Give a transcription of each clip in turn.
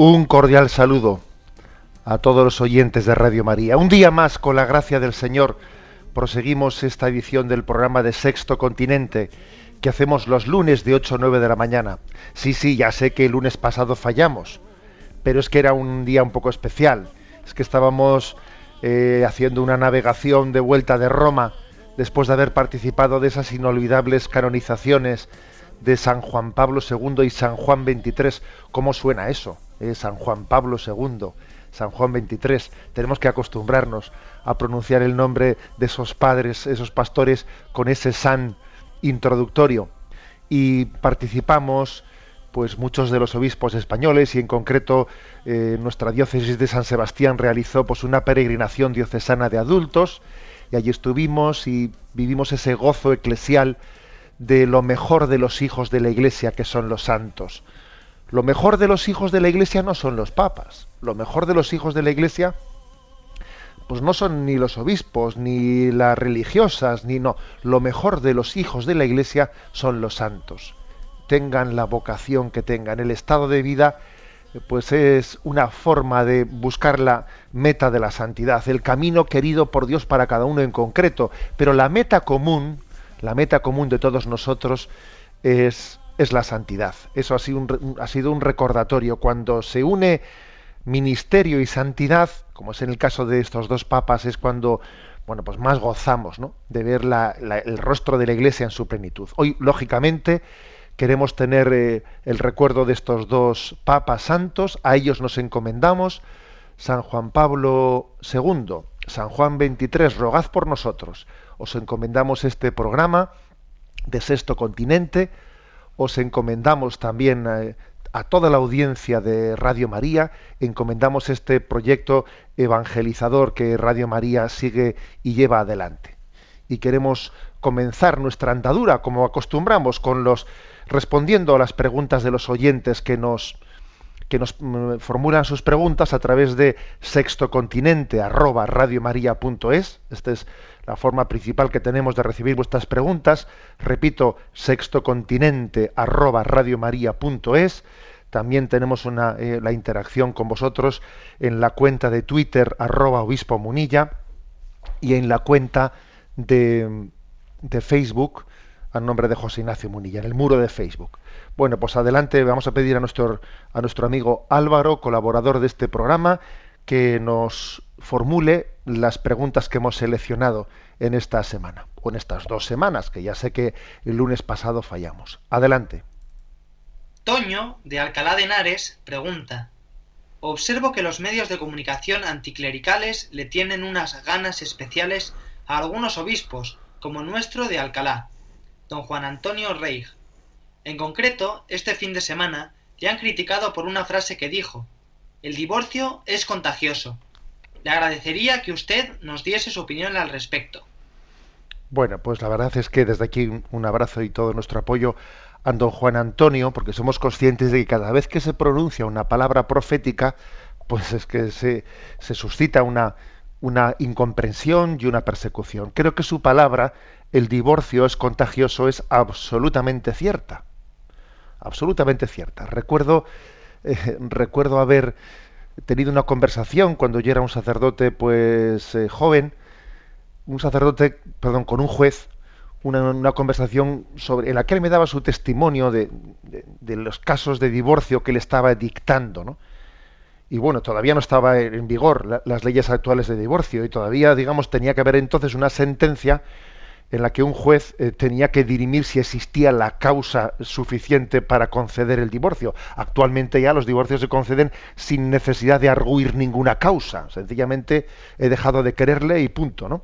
Un cordial saludo a todos los oyentes de Radio María. Un día más, con la gracia del Señor, proseguimos esta edición del programa de Sexto Continente que hacemos los lunes de 8 a 9 de la mañana. Sí, sí, ya sé que el lunes pasado fallamos, pero es que era un día un poco especial. Es que estábamos eh, haciendo una navegación de vuelta de Roma después de haber participado de esas inolvidables canonizaciones de San Juan Pablo II y San Juan XXIII. ¿Cómo suena eso? Eh, San Juan Pablo II, San Juan XXIII. Tenemos que acostumbrarnos a pronunciar el nombre de esos padres, esos pastores, con ese san introductorio. Y participamos, pues muchos de los obispos españoles y en concreto eh, nuestra diócesis de San Sebastián realizó pues una peregrinación diocesana de adultos y allí estuvimos y vivimos ese gozo eclesial de lo mejor de los hijos de la Iglesia, que son los santos. Lo mejor de los hijos de la Iglesia no son los papas. Lo mejor de los hijos de la Iglesia, pues no son ni los obispos, ni las religiosas, ni no. Lo mejor de los hijos de la Iglesia son los santos. Tengan la vocación que tengan, el estado de vida, pues es una forma de buscar la meta de la santidad, el camino querido por Dios para cada uno en concreto. Pero la meta común, la meta común de todos nosotros es, es la santidad. Eso ha sido, un, ha sido un recordatorio. Cuando se une ministerio y santidad, como es en el caso de estos dos papas, es cuando bueno, pues más gozamos ¿no? de ver el rostro de la Iglesia en su plenitud. Hoy, lógicamente, queremos tener eh, el recuerdo de estos dos papas santos, a ellos nos encomendamos, San Juan Pablo II, San Juan XXIII, rogad por nosotros. Os encomendamos este programa de Sexto Continente, os encomendamos también eh, a toda la audiencia de Radio María, encomendamos este proyecto evangelizador que Radio María sigue y lleva adelante. Y queremos comenzar nuestra andadura, como acostumbramos, con los respondiendo a las preguntas de los oyentes que nos que nos mm, formulan sus preguntas a través de sextocontinente arroba radiomaria.es. Esta es la forma principal que tenemos de recibir vuestras preguntas. Repito, sextocontinente arroba radiomaria.es. También tenemos una, eh, la interacción con vosotros en la cuenta de Twitter arroba obispo munilla y en la cuenta de, de Facebook a nombre de José Ignacio Munilla, en el muro de Facebook. Bueno, pues adelante vamos a pedir a nuestro, a nuestro amigo Álvaro, colaborador de este programa, que nos formule las preguntas que hemos seleccionado en esta semana, o en estas dos semanas, que ya sé que el lunes pasado fallamos. Adelante. Toño, de Alcalá de Henares, pregunta. Observo que los medios de comunicación anticlericales le tienen unas ganas especiales a algunos obispos, como nuestro de Alcalá, don Juan Antonio Reig. En concreto, este fin de semana le han criticado por una frase que dijo, el divorcio es contagioso. Le agradecería que usted nos diese su opinión al respecto. Bueno, pues la verdad es que desde aquí un abrazo y todo nuestro apoyo a don Juan Antonio, porque somos conscientes de que cada vez que se pronuncia una palabra profética, pues es que se, se suscita una, una incomprensión y una persecución. Creo que su palabra, el divorcio es contagioso, es absolutamente cierta. Absolutamente cierta. Recuerdo, eh, recuerdo haber tenido una conversación cuando yo era un sacerdote, pues eh, joven, un sacerdote, perdón, con un juez, una, conversación sobre, en la que él me daba su testimonio de, los casos de divorcio que le estaba dictando, ¿no? Y bueno, todavía no estaba en vigor las leyes actuales de divorcio y todavía, digamos, tenía que haber entonces una sentencia en la que un juez eh, tenía que dirimir si existía la causa suficiente para conceder el divorcio. Actualmente ya los divorcios se conceden sin necesidad de arguir ninguna causa. Sencillamente he dejado de quererle y punto, ¿no?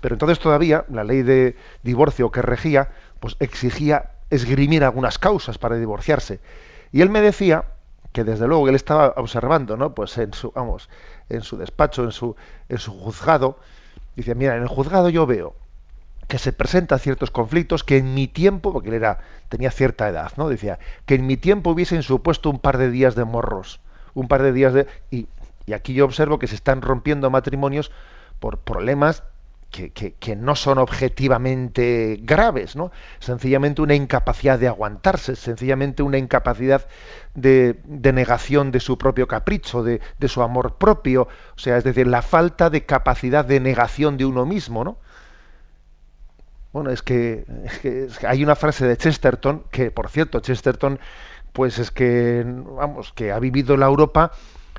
Pero entonces todavía la ley de divorcio que regía, pues exigía esgrimir algunas causas para divorciarse. Y él me decía que desde luego él estaba observando, ¿no? Pues en su, vamos, en su despacho, en su, en su juzgado, dice, mira, en el juzgado yo veo que se presentan ciertos conflictos que en mi tiempo, porque él era, tenía cierta edad, ¿no? Decía, que en mi tiempo hubiesen supuesto un par de días de morros, un par de días de... Y, y aquí yo observo que se están rompiendo matrimonios por problemas que, no son objetivamente graves, ¿no? Sencillamente una incapacidad de aguantarse, sencillamente una incapacidad de, negación de su propio capricho, de, su amor propio, o sea, es decir, la falta de capacidad de negación de uno mismo, ¿no? Bueno, es que, es que hay una frase de Chesterton, que por cierto, Chesterton, pues es que, vamos, que ha vivido la Europa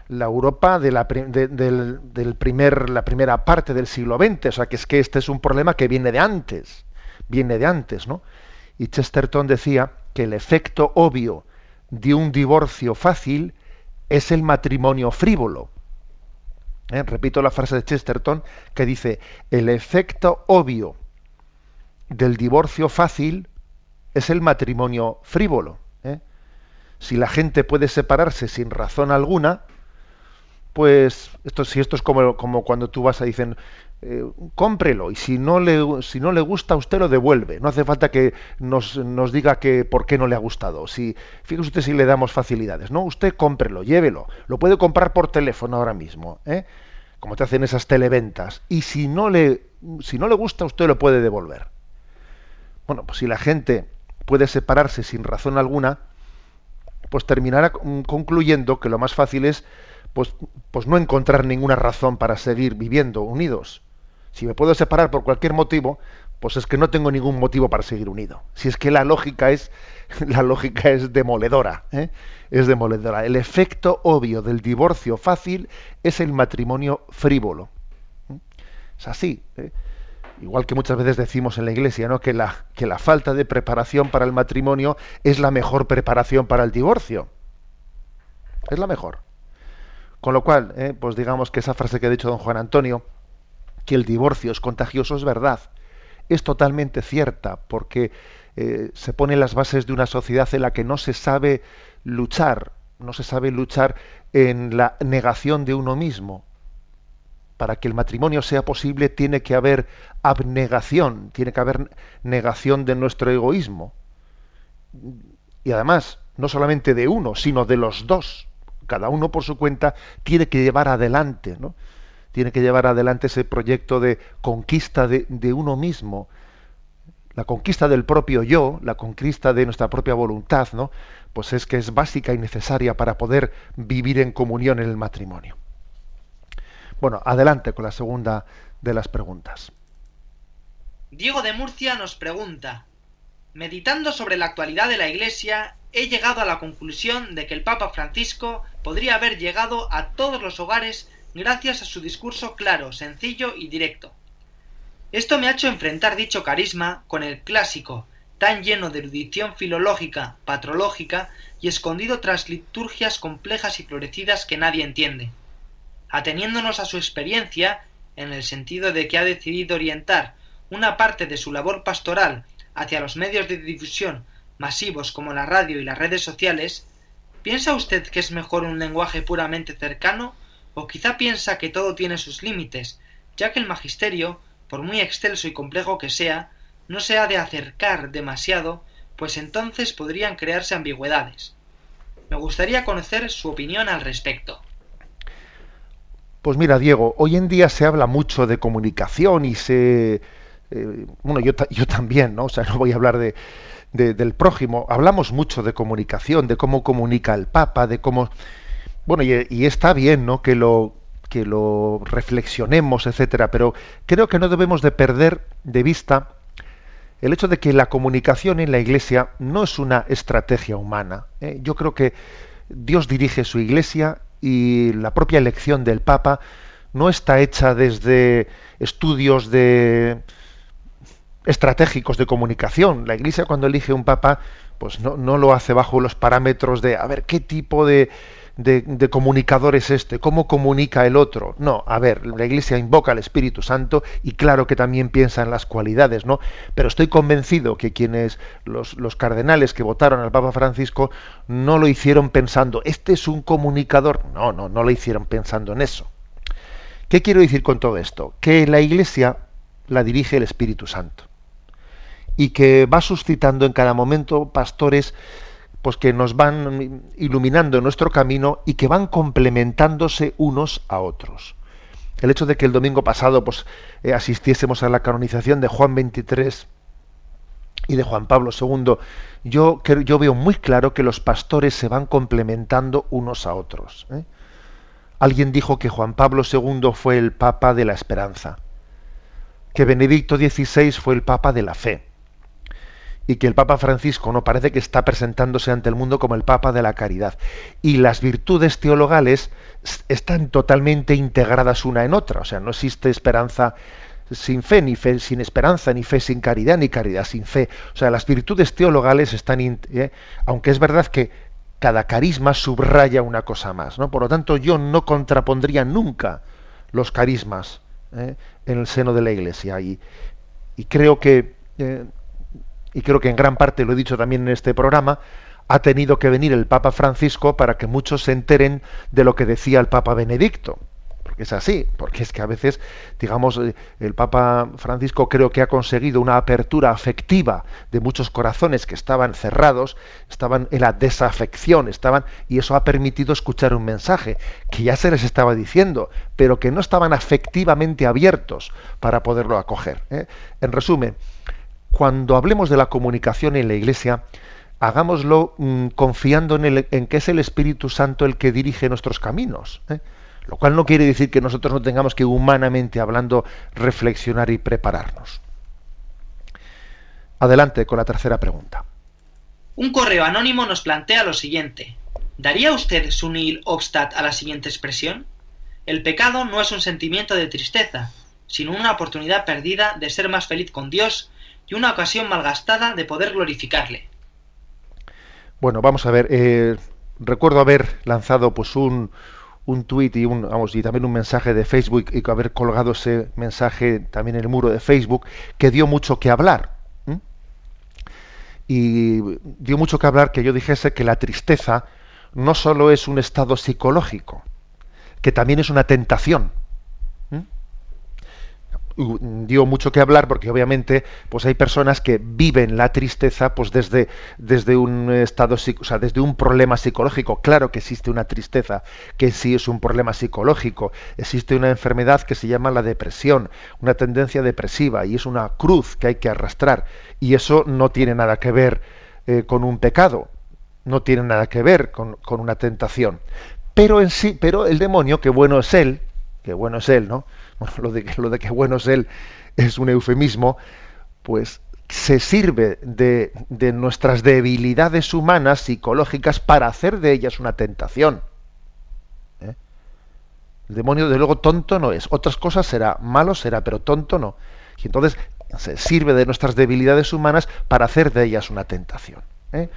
la Europa de la, del, primer, la primera parte del siglo XX. O sea, que es que este es un problema que viene de antes, viene de antes, ¿no? Y Chesterton decía que el efecto obvio de un divorcio fácil es el matrimonio frívolo. ¿Eh? Repito la frase de Chesterton que dice, el efecto obvio del divorcio fácil es el matrimonio frívolo. ¿eh? Si la gente puede separarse sin razón alguna, pues esto si esto es como, como cuando tú vas a dicen eh, cómprelo y si no le si no le gusta usted lo devuelve no hace falta que nos, nos diga que por qué no le ha gustado si fíjese usted si le damos facilidades no usted cómprelo llévelo lo puede comprar por teléfono ahora mismo ¿eh? como te hacen esas televentas y si no le si no le gusta usted lo puede devolver bueno pues si la gente puede separarse sin razón alguna pues terminará concluyendo que lo más fácil es pues, pues no encontrar ninguna razón para seguir viviendo unidos. Si me puedo separar por cualquier motivo, pues es que no tengo ningún motivo para seguir unido. Si es que la lógica es, la lógica es demoledora, ¿eh? es demoledora. El efecto obvio del divorcio fácil es el matrimonio frívolo. ¿eh? Es así. ¿eh? Igual que muchas veces decimos en la iglesia, ¿no? Que la, falta de preparación para el matrimonio es la mejor preparación para el divorcio. Es la mejor. Con lo cual, eh, pues digamos que esa frase que ha dicho don Juan Antonio, que el divorcio es contagioso, es verdad. Es totalmente cierta, porque eh, se pone las bases de una sociedad en la que no se sabe luchar, no se sabe luchar en la negación de uno mismo. Para que el matrimonio sea posible tiene que haber abnegación, tiene que haber negación de nuestro egoísmo. Y además, no solamente de uno, sino de los dos cada uno por su cuenta tiene que llevar adelante, ¿no? Tiene que llevar adelante ese proyecto de conquista de, uno mismo, la conquista del propio yo, la conquista de nuestra propia voluntad, ¿no? Pues es que es básica y necesaria para poder vivir en comunión en el matrimonio. Bueno, adelante con la segunda de las preguntas. Diego de Murcia nos pregunta, meditando sobre la actualidad de la Iglesia, he llegado a la conclusión de que el Papa Francisco podría haber llegado a todos los hogares gracias a su discurso claro, sencillo y directo. Esto me ha hecho enfrentar dicho carisma con el clásico, tan lleno de erudición filológica, patrológica y escondido tras liturgias complejas y florecidas que nadie entiende. Ateniéndonos a su experiencia, en el sentido de que ha decidido orientar una parte de su labor pastoral hacia los medios de difusión masivos como la radio y las redes sociales, ¿piensa usted que es mejor un lenguaje puramente cercano o quizá piensa que todo tiene sus límites, ya que el magisterio, por muy excelso y complejo que sea, no se ha de acercar demasiado, pues entonces podrían crearse ambigüedades. Me gustaría conocer su opinión al respecto. Pues mira, Diego, hoy en día se habla mucho de comunicación y se... Eh, bueno, yo, yo también, ¿no? O sea, no voy a hablar de, del prójimo. Hablamos mucho de comunicación, de cómo comunica el Papa, de cómo... Bueno, y, está bien, ¿no? Que lo, que lo reflexionemos, etcétera, pero creo que no debemos de perder de vista el hecho de que la comunicación en la Iglesia no es una estrategia humana. ¿eh? Yo creo que Dios dirige su Iglesia y la propia elección del Papa no está hecha desde estudios de estratégicos de comunicación. La Iglesia cuando elige un Papa, pues no, no lo hace bajo los parámetros de a ver qué tipo de, de, comunicador es este, cómo comunica el otro. No, a ver, la Iglesia invoca al Espíritu Santo y claro que también piensa en las cualidades, ¿no? Pero estoy convencido que quienes, los, los cardenales que votaron al Papa Francisco, no lo hicieron pensando, este es un comunicador. No, no, no lo hicieron pensando en eso. ¿Qué quiero decir con todo esto? Que la Iglesia la dirige el Espíritu Santo y que va suscitando en cada momento pastores pues que nos van iluminando nuestro camino y que van complementándose unos a otros. El hecho de que el domingo pasado pues, eh, asistiésemos a la canonización de Juan 23 y de Juan Pablo II, yo, veo muy claro que los pastores se van complementando unos a otros. ¿eh? Alguien dijo que Juan Pablo II fue el Papa de la esperanza, que Benedicto XVI fue el Papa de la fe y que el Papa Francisco no parece que está presentándose ante el mundo como el Papa de la caridad. Y las virtudes teologales están totalmente integradas una en otra, o sea, no existe esperanza sin fe, ni fe sin esperanza, ni fe sin caridad, ni caridad sin fe. O sea, las virtudes teologales están, eh, aunque es verdad que cada carisma subraya una cosa más, ¿no? Por lo tanto, yo no contrapondría nunca los carismas ¿eh? en el seno de la Iglesia y, y creo que eh, y creo que en gran parte lo he dicho también en este programa, ha tenido que venir el Papa Francisco para que muchos se enteren de lo que decía el Papa Benedicto. Porque es así, porque es que a veces, digamos, eh, el Papa Francisco creo que ha conseguido una apertura afectiva de muchos corazones que estaban cerrados, estaban en la desafección, estaban, y eso ha permitido escuchar un mensaje que ya se les estaba diciendo, pero que no estaban afectivamente abiertos para poderlo acoger. ¿eh? En resumen, cuando hablemos de la comunicación en la Iglesia, hagámoslo mm, confiando en, que es el Espíritu Santo el que dirige nuestros caminos. ¿eh? Lo cual no quiere decir que nosotros no tengamos que humanamente hablando reflexionar y prepararnos. Adelante con la tercera pregunta. Un correo anónimo nos plantea lo siguiente. ¿Daría usted su nil obstat a la siguiente expresión? El pecado no es un sentimiento de tristeza, sino una oportunidad perdida de ser más feliz con Dios y una ocasión malgastada de poder glorificarle. Bueno, vamos a ver. Eh, recuerdo haber lanzado pues un, un tuit y, un, vamos, y también un mensaje de Facebook y haber colgado ese mensaje también en el muro de Facebook que dio mucho que hablar. Y dio mucho que hablar que yo dijese que la tristeza no solo es un estado psicológico, que también es una tentación dio mucho que hablar porque obviamente pues hay personas que viven la tristeza pues desde, desde un estado o sea, desde un problema psicológico. Claro que existe una tristeza que sí es un problema psicológico. Existe una enfermedad que se llama la depresión una tendencia depresiva y es una cruz que hay que arrastrar. Y eso no tiene nada que ver eh, con un pecado no tiene nada que ver con, con una tentación. Pero en sí pero el demonio que bueno es él que bueno es él no lo de, lo de que bueno es él es un eufemismo, pues se sirve de, de, nuestras debilidades humanas, psicológicas, para hacer de ellas una tentación. ¿Eh? El demonio, de luego, tonto no es. Otras cosas será, malo será, pero tonto no. Y entonces se sirve de nuestras debilidades humanas para hacer de ellas una tentación. ¿eh?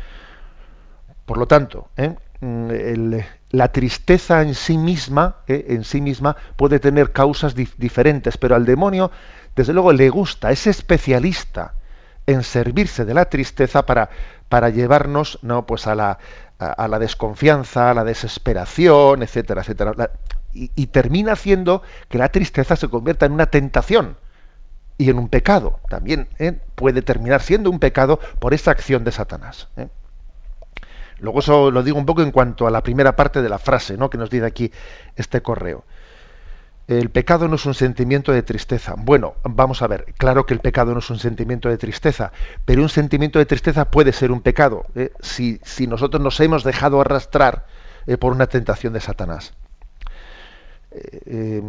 Por lo tanto, ¿eh? Mm, la tristeza en sí misma, eh, en sí misma puede tener causas diferentes, pero al demonio, desde luego, le gusta, es especialista en servirse de la tristeza para, para llevarnos, no, pues a la, a, la desconfianza, a la desesperación, etcétera, etcétera. y, termina haciendo que la tristeza se convierta en una tentación y en un pecado. También ¿eh? puede terminar siendo un pecado por esa acción de Satanás. ¿eh? Luego eso lo digo un poco en cuanto a la primera parte de la frase ¿no? que nos dice aquí este correo. El pecado no es un sentimiento de tristeza. Bueno, vamos a ver, claro que el pecado no es un sentimiento de tristeza, pero un sentimiento de tristeza puede ser un pecado ¿eh? si, si, nosotros nos hemos dejado arrastrar eh, por una tentación de Satanás. Eh,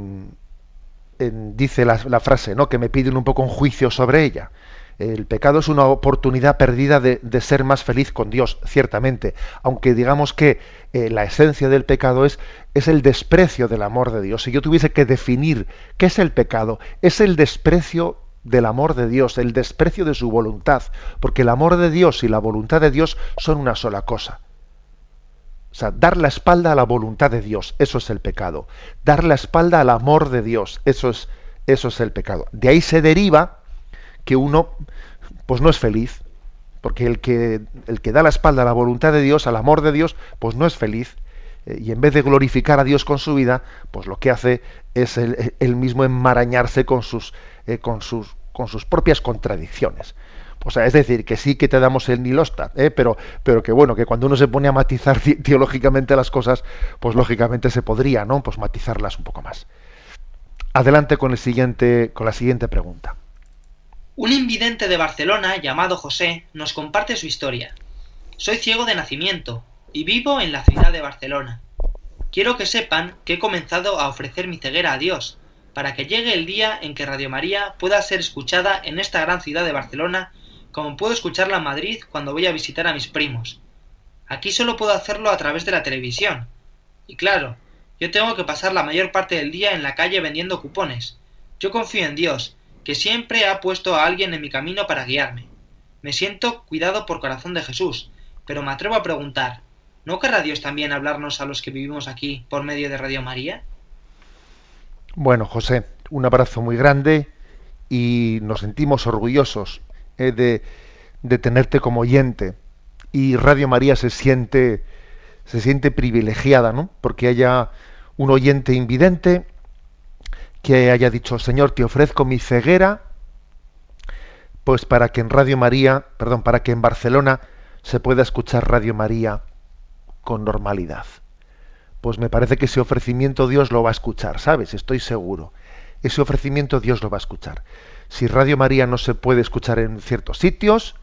dice la, la, frase, ¿no? que me piden un poco un juicio sobre ella. El pecado es una oportunidad perdida de, ser más feliz con Dios, ciertamente, aunque digamos que eh, la esencia del pecado es, es el desprecio del amor de Dios. Si yo tuviese que definir qué es el pecado, es el desprecio del amor de Dios, el desprecio de su voluntad, porque el amor de Dios y la voluntad de Dios son una sola cosa. O sea, dar la espalda a la voluntad de Dios, eso es el pecado. Dar la espalda al amor de Dios, eso es, eso es el pecado. De ahí se deriva que uno pues no es feliz, porque el que, el que da la espalda a la voluntad de Dios, al amor de Dios, pues no es feliz. Eh, y en vez de glorificar a Dios con su vida, pues lo que hace es el, mismo enmarañarse con sus, eh, con, sus, con sus propias contradicciones. O sea, es decir, que sí que te damos el nilosta, ¿eh? pero, pero que bueno, que cuando uno se pone a matizar teológicamente las cosas, pues lógicamente se podría, ¿no? Pues matizarlas un poco más. Adelante con el siguiente, con la siguiente pregunta. Un invidente de Barcelona llamado José nos comparte su historia. Soy ciego de nacimiento y vivo en la ciudad de Barcelona. Quiero que sepan que he comenzado a ofrecer mi ceguera a Dios, para que llegue el día en que Radio María pueda ser escuchada en esta gran ciudad de Barcelona, como puedo escucharla en Madrid cuando voy a visitar a mis primos. Aquí solo puedo hacerlo a través de la televisión. Y claro, yo tengo que pasar la mayor parte del día en la calle vendiendo cupones. Yo confío en Dios que siempre ha puesto a alguien en mi camino para guiarme. Me siento cuidado por corazón de Jesús, pero me atrevo a preguntar, ¿no querrá Dios también hablarnos a los que vivimos aquí por medio de Radio María? Bueno, José, un abrazo muy grande y nos sentimos orgullosos eh, de, de, tenerte como oyente. Y Radio María se siente, se siente privilegiada, ¿no? Porque haya un oyente invidente que haya dicho, Señor, te ofrezco mi ceguera, pues para que en Radio María, perdón, para que en Barcelona se pueda escuchar Radio María con normalidad. Pues me parece que ese ofrecimiento Dios lo va a escuchar, ¿sabes? Estoy seguro. Ese ofrecimiento Dios lo va a escuchar. Si Radio María no se puede escuchar en ciertos sitios,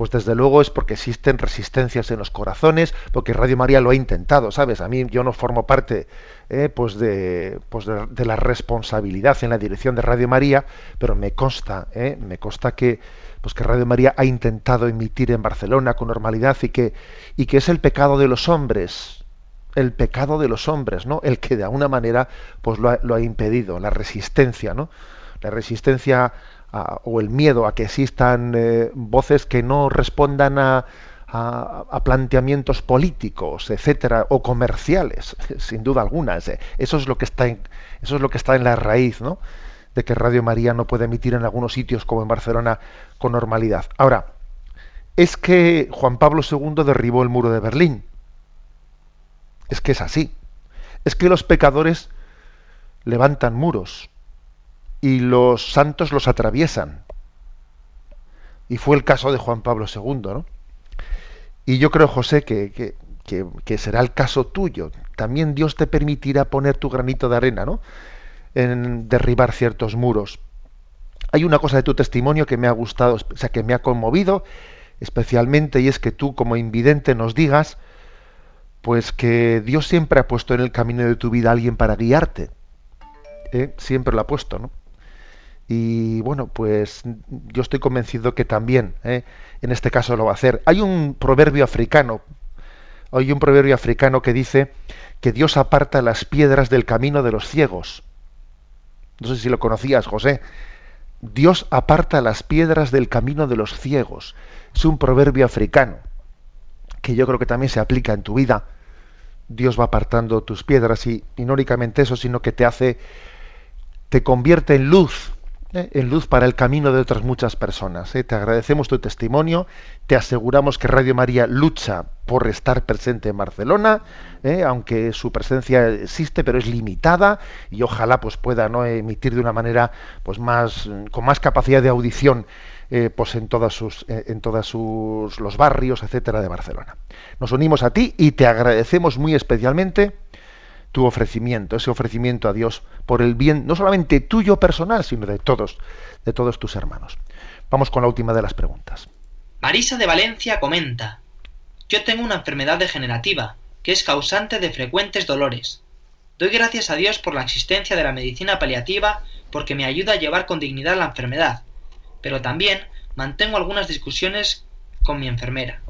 pues desde luego es porque existen resistencias en los corazones, porque Radio María lo ha intentado, ¿sabes? A mí yo no formo parte eh, pues, de, pues de, la responsabilidad en la dirección de Radio María, pero me consta, eh, me consta que, pues que Radio María ha intentado emitir en Barcelona con normalidad y que, y que es el pecado de los hombres, el pecado de los hombres, ¿no? El que de alguna manera pues lo ha, lo ha impedido, la resistencia, ¿no? La resistencia o el miedo a que existan eh, voces que no respondan a, planteamientos políticos, etcétera, o comerciales, sin duda alguna. Eso es lo que está en, eso es lo que está en la raíz, ¿no? de que Radio María no puede emitir en algunos sitios como en Barcelona con normalidad. Ahora, es que Juan Pablo II derribó el muro de Berlín. Es que es así. Es que los pecadores levantan muros y los santos los atraviesan. Y fue el caso de Juan Pablo II, ¿no? Y yo creo, José, que, que, que, será el caso tuyo. También Dios te permitirá poner tu granito de arena, ¿no? En derribar ciertos muros. Hay una cosa de tu testimonio que me ha gustado, o sea, que me ha conmovido especialmente, y es que tú, como invidente, nos digas, pues que Dios siempre ha puesto en el camino de tu vida a alguien para guiarte. ¿eh? Siempre lo ha puesto, ¿no? Y bueno, pues yo estoy convencido que también ¿eh? en este caso lo va a hacer. Hay un proverbio africano, hay un proverbio africano que dice que Dios aparta las piedras del camino de los ciegos. No sé si lo conocías, José. Dios aparta las piedras del camino de los ciegos. Es un proverbio africano que yo creo que también se aplica en tu vida. Dios va apartando tus piedras y, y no únicamente eso, sino que te hace, te convierte en luz ¿eh? en luz para el camino de otras muchas personas. ¿eh? Te agradecemos tu testimonio, te aseguramos que Radio María lucha por estar presente en Barcelona, ¿eh? aunque su presencia existe, pero es limitada y ojalá pues pueda no emitir de una manera pues más con más capacidad de audición pues en todas sus en todas sus los barrios etcétera de Barcelona. Nos unimos a ti y te agradecemos muy especialmente tu ofrecimiento, ese ofrecimiento a Dios por el bien no solamente tuyo personal, sino de todos, de todos tus hermanos. Vamos con la última de las preguntas. Marisa de Valencia comenta: Yo tengo una enfermedad degenerativa que es causante de frecuentes dolores. Doy gracias a Dios por la existencia de la medicina paliativa porque me ayuda a llevar con dignidad la enfermedad, pero también mantengo algunas discusiones con mi enfermera.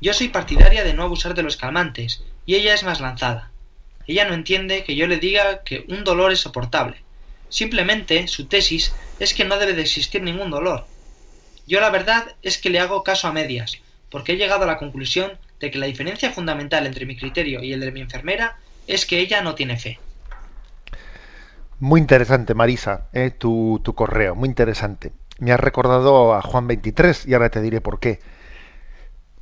Yo soy partidaria de no abusar de los calmantes, y ella es más lanzada. Ella no entiende que yo le diga que un dolor es soportable. Simplemente su tesis es que no debe de existir ningún dolor. Yo la verdad es que le hago caso a medias, porque he llegado a la conclusión de que la diferencia fundamental entre mi criterio y el de mi enfermera es que ella no tiene fe. Muy interesante, Marisa, eh, tu, tu, correo, muy interesante. Me has recordado a Juan 23 y ahora te diré por qué.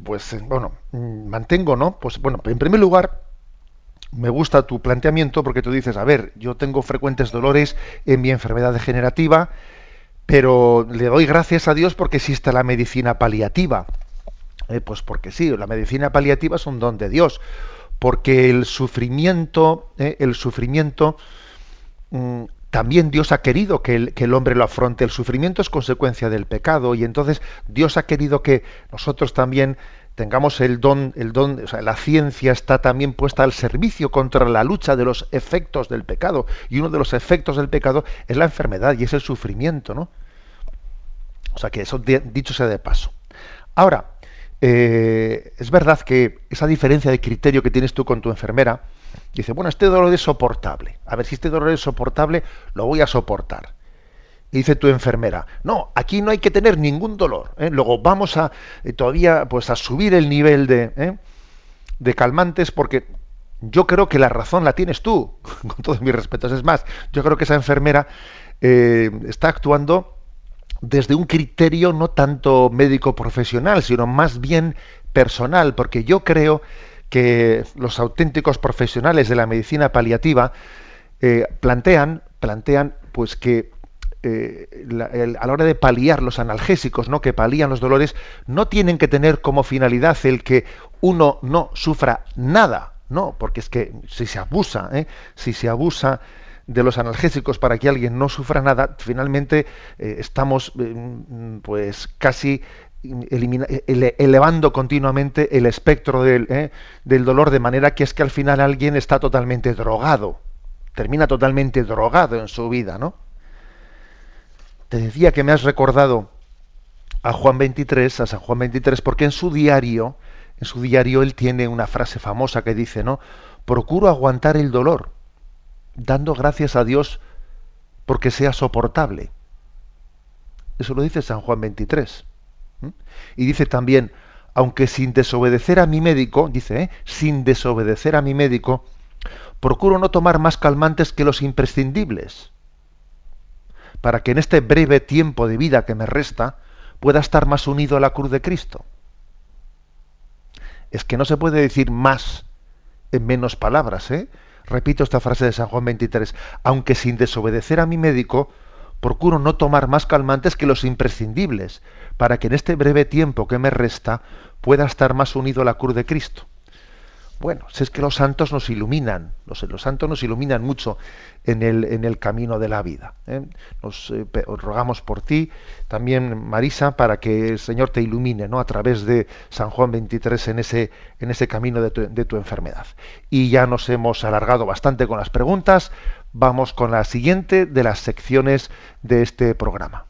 Pues eh, bueno, mm, mantengo, ¿no? Pues bueno, en primer lugar, me gusta tu planteamiento porque tú dices, a ver, yo tengo frecuentes dolores en mi enfermedad degenerativa, pero le doy gracias a Dios porque existe la medicina paliativa. Eh, pues porque sí, la medicina paliativa es un don de Dios, porque el sufrimiento, eh, el sufrimiento, mm, también Dios ha querido que el, que el, hombre lo afronte. El sufrimiento es consecuencia del pecado y entonces Dios ha querido que nosotros también tengamos el don, el don, o sea, la ciencia está también puesta al servicio contra la lucha de los efectos del pecado. Y uno de los efectos del pecado es la enfermedad y es el sufrimiento, ¿no? O sea que eso dicho sea de paso. Ahora, eh, es verdad que esa diferencia de criterio que tienes tú con tu enfermera, dice, bueno, este dolor es soportable. A ver, si este dolor es soportable, lo voy a soportar. Y dice tu enfermera, no, aquí no hay que tener ningún dolor. ¿eh? Luego vamos a eh, todavía pues a subir el nivel de, ¿eh? de calmantes porque yo creo que la razón la tienes tú, con todos mis respetos. Es más, yo creo que esa enfermera está actuando desde un criterio no tanto médico profesional, sino más bien personal, porque yo creo que los auténticos profesionales de la medicina paliativa plantean, plantean pues que eh, a la hora de paliar los analgésicos, ¿no? que palían los dolores, no tienen que tener como finalidad el que uno no sufra nada, no, porque es que si se abusa, ¿eh? si se abusa de los analgésicos para que alguien no sufra nada, finalmente eh, estamos pues casi elevando continuamente el espectro del, del dolor de manera que es que al final alguien está totalmente drogado, termina totalmente drogado en su vida, ¿no? Te decía que me has recordado a Juan 23, a San Juan 23, porque en su diario, en su diario él tiene una frase famosa que dice, ¿no? Procuro aguantar el dolor, dando gracias a Dios porque sea soportable. Eso lo dice San Juan 23. Y dice también, aunque sin desobedecer a mi médico, dice, ¿eh? sin desobedecer a mi médico, procuro no tomar más calmantes que los imprescindibles para que en este breve tiempo de vida que me resta pueda estar más unido a la cruz de Cristo. Es que no se puede decir más en menos palabras, ¿eh? Repito esta frase de San Juan 23, aunque sin desobedecer a mi médico, procuro no tomar más calmantes que los imprescindibles, para que en este breve tiempo que me resta pueda estar más unido a la cruz de Cristo. Bueno, si es que los santos nos iluminan, los, santos nos iluminan mucho en el, camino de la vida. ¿eh? Nos eh, rogamos por ti, también Marisa, para que el Señor te ilumine ¿no? a través de San Juan 23 en ese, en ese camino de tu enfermedad. Y ya nos hemos alargado bastante con las preguntas, vamos con la siguiente de las secciones de este programa.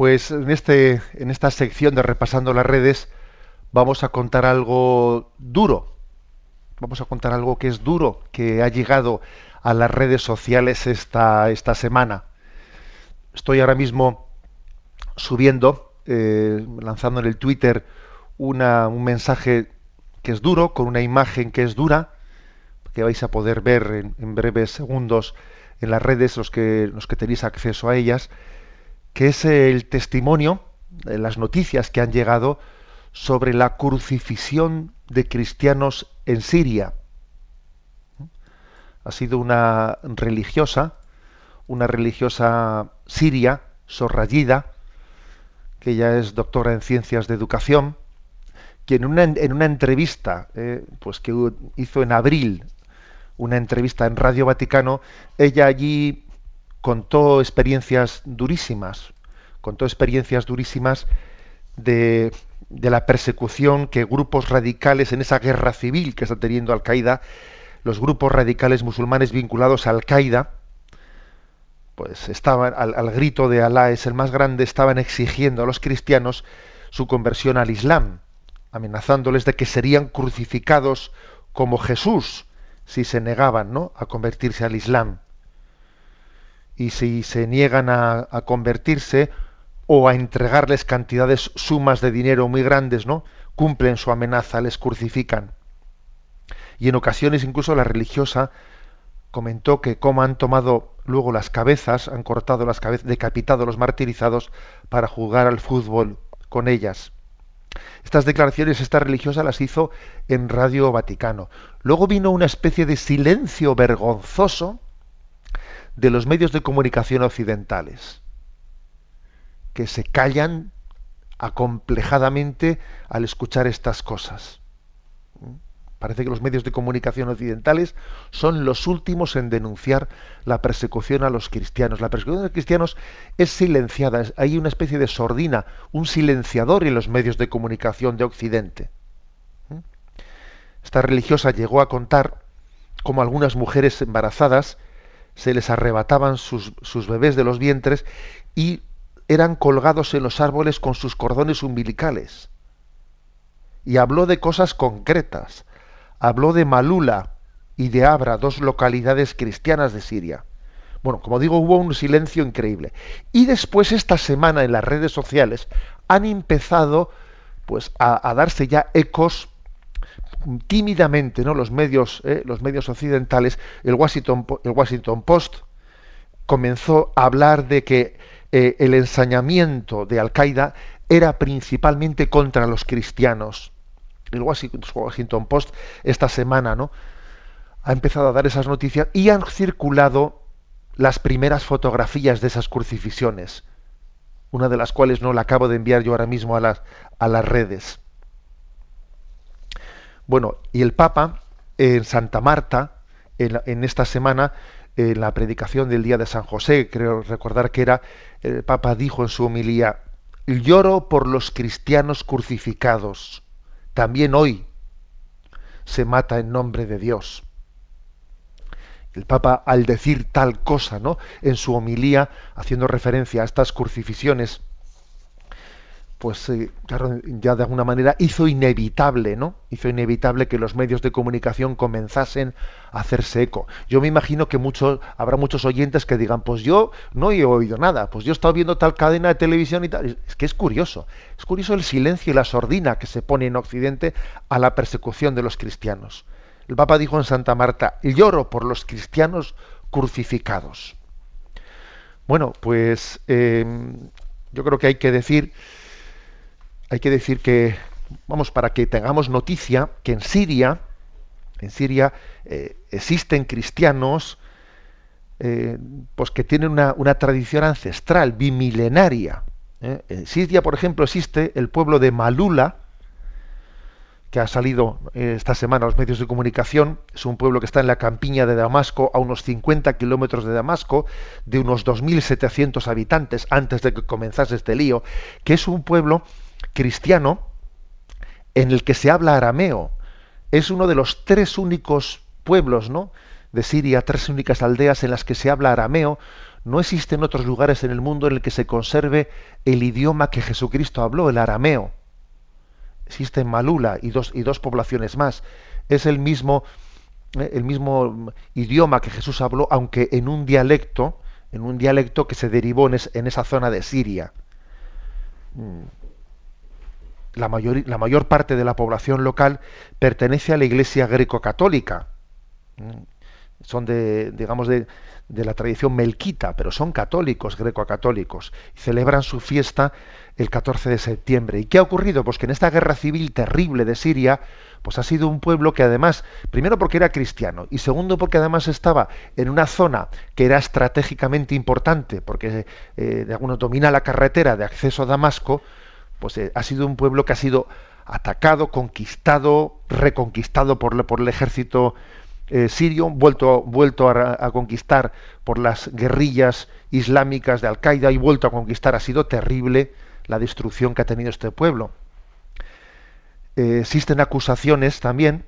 Pues en, este, en esta sección de Repasando las redes vamos a contar algo duro. Vamos a contar algo que es duro, que ha llegado a las redes sociales esta, esta semana. Estoy ahora mismo subiendo, eh, lanzando en el Twitter una, un mensaje que es duro, con una imagen que es dura, que vais a poder ver en, breves segundos en las redes, los que, los que tenéis acceso a ellas, que es el testimonio, las noticias que han llegado sobre la crucifixión de cristianos en Siria. Ha sido una religiosa, una religiosa siria, sorrayida, que ella es doctora en ciencias de educación, quien en una, en una entrevista eh, pues que hizo en abril, una entrevista en Radio Vaticano, ella allí contó experiencias durísimas, contó experiencias durísimas de, de la persecución que grupos radicales en esa guerra civil que está teniendo Al-Qaeda, los grupos radicales musulmanes vinculados a Al-Qaeda, pues estaban al, al, grito de Alá es el más grande, estaban exigiendo a los cristianos su conversión al Islam amenazándoles de que serían crucificados como Jesús si se negaban ¿no? a convertirse al Islam. Y si se niegan a, a, convertirse o a entregarles cantidades, sumas de dinero muy grandes, ¿no? cumplen su amenaza, les crucifican. Y en ocasiones incluso la religiosa comentó que cómo han tomado luego las cabezas, han cortado las cabezas, decapitado los martirizados para jugar al fútbol con ellas. Estas declaraciones, esta religiosa las hizo en Radio Vaticano. Luego vino una especie de silencio vergonzoso de los medios de comunicación occidentales, que se callan acomplejadamente al escuchar estas cosas. Parece que los medios de comunicación occidentales son los últimos en denunciar la persecución a los cristianos. La persecución a los cristianos es silenciada, hay una especie de sordina, un silenciador en los medios de comunicación de Occidente. ¿Mm? Esta religiosa llegó a contar cómo algunas mujeres embarazadas se les arrebataban sus, bebés de los vientres y eran colgados en los árboles con sus cordones umbilicales. Y habló de cosas concretas habló de Malula y de Abra, dos localidades cristianas de Siria. Bueno, como digo, hubo un silencio increíble. Y después esta semana en las redes sociales han empezado pues a darse ya ecos tímidamente, ¿no? Los medios, ¿eh? los medios occidentales, el Washington, el Washington Post comenzó a hablar de que eh, el ensañamiento de Al Qaeda era principalmente contra los cristianos el Washington Post esta semana, ¿no? Ha empezado a dar esas noticias y han circulado las primeras fotografías de esas crucifixiones, una de las cuales no la acabo de enviar yo ahora mismo a las, a las redes. Bueno, y el Papa en Santa Marta, en, en esta semana, en la predicación del día de San José, creo recordar que era, el Papa dijo en su homilía, lloro por los cristianos crucificados también hoy se mata en nombre de Dios. El Papa, al decir tal cosa, ¿no? En su homilía, haciendo referencia a estas crucifixiones pues eh, ya de alguna manera hizo inevitable, ¿no? Hizo inevitable que los medios de comunicación comenzasen a hacerse eco. Yo me imagino que muchos, habrá muchos oyentes que digan, pues yo no he oído nada, pues yo he estado viendo tal cadena de televisión y tal. Es que es curioso, es curioso el silencio y la sordina que se pone en Occidente a la persecución de los cristianos. El Papa dijo en Santa Marta, lloro por los cristianos crucificados. Bueno, pues eh, yo creo que hay que decir hay que decir que, vamos, para que tengamos noticia, que en Siria, en Siria eh, existen cristianos eh, pues que tienen una, tradición ancestral, bimilenaria. ¿eh? En Siria, por ejemplo, existe el pueblo de Malula, que ha salido esta semana a los medios de comunicación. Es un pueblo que está en la campiña de Damasco, a unos 50 kilómetros de Damasco, de unos 2.700 habitantes, antes de que comenzase este lío, que es un pueblo cristiano en el que se habla arameo. Es uno de los tres únicos pueblos ¿no? de Siria, tres únicas aldeas en las que se habla arameo. No existen otros lugares en el mundo en el que se conserve el idioma que Jesucristo habló, el arameo. Existe Malula y dos, y dos poblaciones más. Es el mismo, eh, el mismo idioma que Jesús habló, aunque en un dialecto, en un dialecto que se derivó en, en esa zona de Siria. Mm la mayor, la mayor parte de la población local pertenece a la Iglesia greco-católica. son de, digamos, de, de la tradición melquita, pero son católicos, greco-católicos. Celebran su fiesta el 14 de septiembre. ¿Y qué ha ocurrido? Pues que en esta guerra civil terrible de Siria, pues ha sido un pueblo que además, primero porque era cristiano, y segundo porque además estaba en una zona que era estratégicamente importante, porque eh, de algunos domina la carretera de acceso a Damasco, pues eh, ha sido un pueblo que ha sido atacado, conquistado, reconquistado por, por el ejército eh, sirio, vuelto, vuelto a, conquistar por las guerrillas islámicas de Al-Qaeda y vuelto a conquistar. Ha sido terrible la destrucción que ha tenido este pueblo. Eh, existen acusaciones también.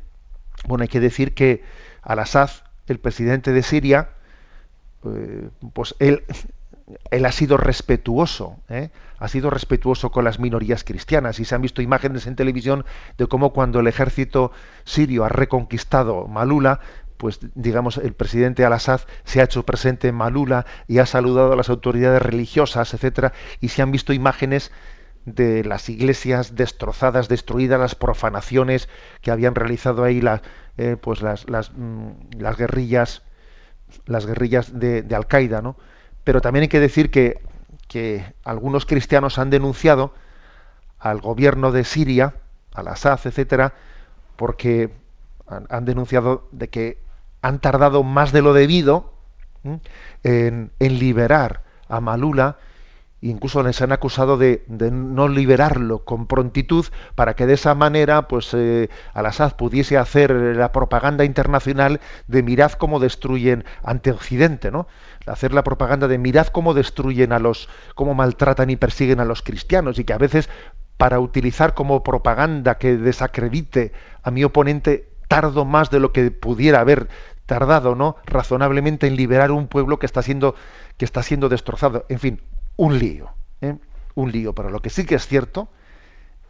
Bueno, hay que decir que Al-Assad, el presidente de Siria, pues él él ha sido respetuoso, ¿eh? ha sido respetuoso con las minorías cristianas y se han visto imágenes en televisión de cómo cuando el ejército sirio ha reconquistado Malula, pues digamos el presidente Al-Assad se ha hecho presente en Malula y ha saludado a las autoridades religiosas, etcétera, y se han visto imágenes de las iglesias destrozadas, destruidas, las profanaciones que habían realizado ahí eh, pues las, las, mm, las, guerrillas, las guerrillas de, de Al-Qaeda, ¿no? Pero también hay que decir que, algunos cristianos han denunciado al gobierno de Siria, al Assad, etcétera, porque han, denunciado de que han tardado más de lo debido en, liberar a Malula incluso les han acusado de, no liberarlo con prontitud para que de esa manera pues eh, Al-Assad pudiese hacer la propaganda internacional de mirad cómo destruyen ante Occidente, ¿no? Hacer la propaganda de mirad cómo destruyen a los, cómo maltratan y persiguen a los cristianos y que a veces para utilizar como propaganda que desacredite a mi oponente tardo más de lo que pudiera haber tardado, ¿no? razonablemente en liberar un pueblo que está siendo que está siendo destrozado. En fin, un lío, ¿eh? un lío. Pero lo que sí que es cierto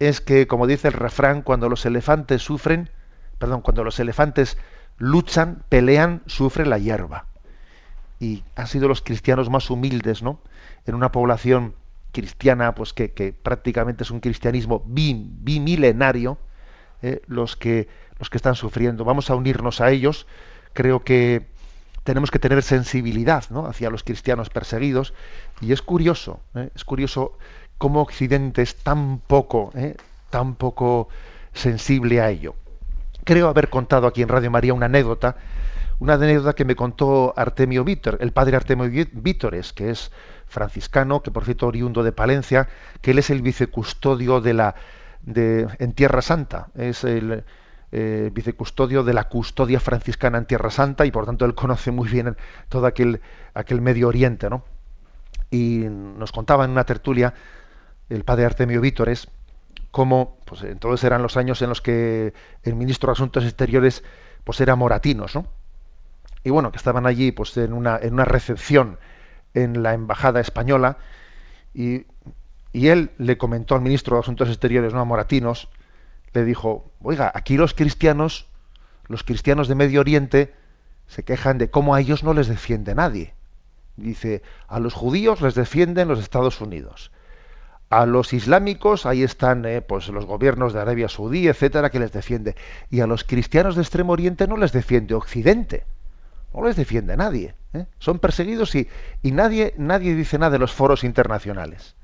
es que, como dice el refrán, cuando los elefantes sufren, perdón, cuando los elefantes luchan, pelean, sufre la hierba y han sido los cristianos más humildes, ¿no? En una población cristiana, pues que, prácticamente es un cristianismo bimilenario, ¿eh? los que los que están sufriendo. Vamos a unirnos a ellos. Creo que tenemos que tener sensibilidad ¿no? hacia los cristianos perseguidos. Y es curioso, ¿eh? es curioso cómo Occidente es tan poco, ¿eh? tan poco sensible a ello. Creo haber contado aquí en Radio María una anécdota una anécdota que me contó Artemio Vítor, el padre Artemio Vítores, que es franciscano, que por cierto oriundo de Palencia, que él es el vicecustodio de la de, en Tierra Santa, es el eh, vicecustodio de la custodia franciscana en Tierra Santa y por tanto él conoce muy bien todo aquel, aquel Medio Oriente, ¿no? Y nos contaba en una tertulia el padre Artemio Vítores cómo, pues entonces eran los años en los que el ministro de Asuntos Exteriores pues era Moratinos, ¿no? Y bueno, que estaban allí pues en una, en una recepción en la embajada española y, y él le comentó al ministro de Asuntos Exteriores, no a Moratinos, le dijo, oiga, aquí los cristianos, los cristianos de Medio Oriente, se quejan de cómo a ellos no les defiende nadie. Dice, a los judíos les defienden los Estados Unidos. A los islámicos, ahí están eh, pues los gobiernos de Arabia Saudí, etcétera, que les defiende. Y a los cristianos de Extremo Oriente no les defiende Occidente no les defiende nadie. ¿eh? Son perseguidos y, y, nadie, nadie dice nada de los foros internacionales.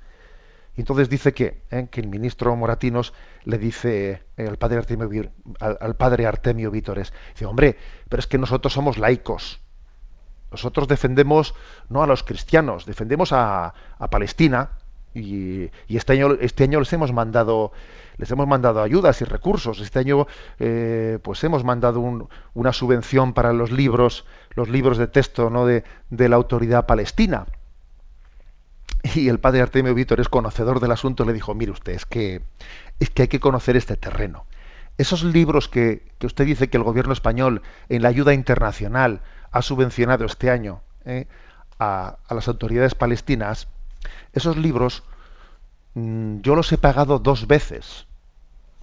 Y entonces dice que, ¿eh? que el ministro Moratinos le dice eh, al, padre Artemio, al, padre Artemio Vítores, dice, hombre, pero es que nosotros somos laicos. Nosotros defendemos no a los cristianos, defendemos a, a Palestina y, este año este año les hemos mandado les hemos mandado ayudas y recursos. Este año, eh, pues hemos mandado una subvención para los libros, los libros de texto ¿no? de, la autoridad palestina. Y el padre Artemio Víctor es conocedor del asunto, le dijo, mire usted, es que, es que hay que conocer este terreno. Esos libros que, usted dice que el gobierno español en la ayuda internacional ha subvencionado este año ¿eh? a, a, las autoridades palestinas, esos libros mm, yo los he pagado dos veces.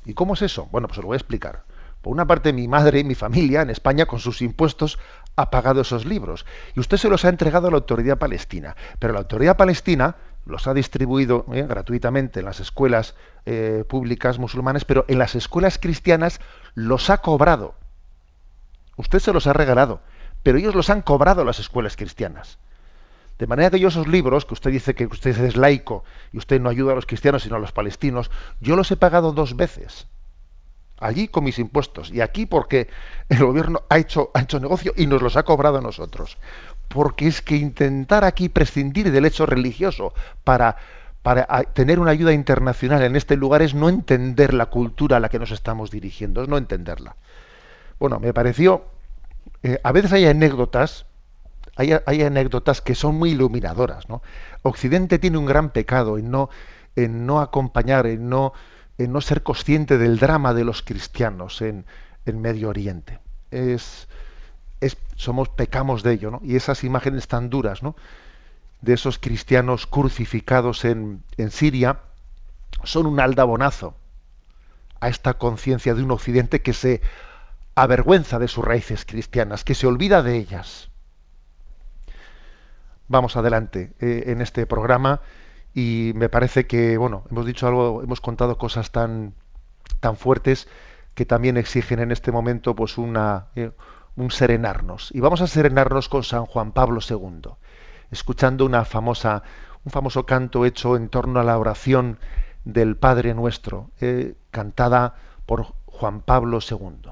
¿Y cómo es eso? Bueno, pues os lo voy a explicar. Por una parte, mi madre y mi familia en España, con sus impuestos, ha pagado esos libros. Y usted se los ha entregado a la autoridad palestina. Pero la autoridad palestina los ha distribuido eh, gratuitamente en las escuelas eh, públicas musulmanas, pero en las escuelas cristianas los ha cobrado. Usted se los ha regalado, pero ellos los han cobrado las escuelas cristianas. De manera que yo esos libros, que usted dice que usted es laico y usted no ayuda a los cristianos sino a los palestinos, yo los he pagado dos veces. Allí con mis impuestos y aquí porque el gobierno ha hecho, ha hecho negocio y nos los ha cobrado a nosotros. Porque es que intentar aquí prescindir del hecho religioso para, para tener una ayuda internacional en este lugar es no entender la cultura a la que nos estamos dirigiendo, es no entenderla. Bueno, me pareció, eh, a veces hay anécdotas, hay, anécdotas que son muy iluminadoras. ¿no? Occidente tiene un gran pecado en no, en no acompañar, en no, en no ser consciente del drama de los cristianos en, en Medio Oriente. Es, somos pecamos de ello, ¿no? Y esas imágenes tan duras, ¿no? De esos cristianos crucificados en, en Siria son un aldabonazo a esta conciencia de un Occidente que se avergüenza de sus raíces cristianas, que se olvida de ellas vamos adelante eh, en este programa. Y me parece que bueno hemos dicho algo hemos contado cosas tan tan fuertes que también exigen en este momento pues una eh, un serenarnos. Y vamos a serenarnos con San Juan Pablo II escuchando una famosa un famoso canto hecho en torno a la oración del Padre Nuestro eh, cantada por Juan Pablo II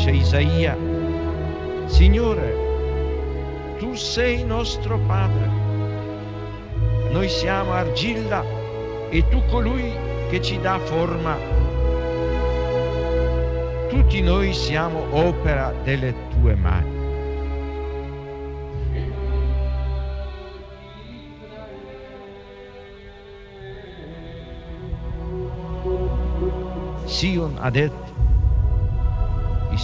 Dice Isaia, Signore, tu sei nostro Padre, noi siamo argilla e tu colui che ci dà forma. Tutti noi siamo opera delle tue mani. Sion ha detto,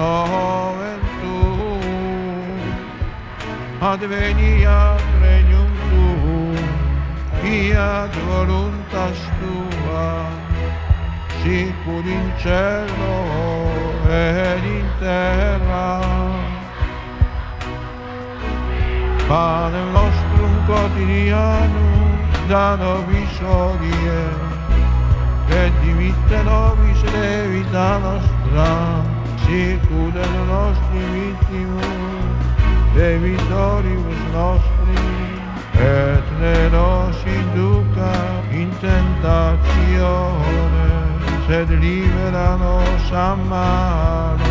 nomen tuum adveniat regnum tuum fiat voluntas tua sicur in cielo ed in terra. Panem nostrum quotidianum da nobis odie et dimitte nobis levita nostra. circudano nostri vittimi, dei vittorius nostri, et ne nos induca in tentazione, sed libera nos a mano.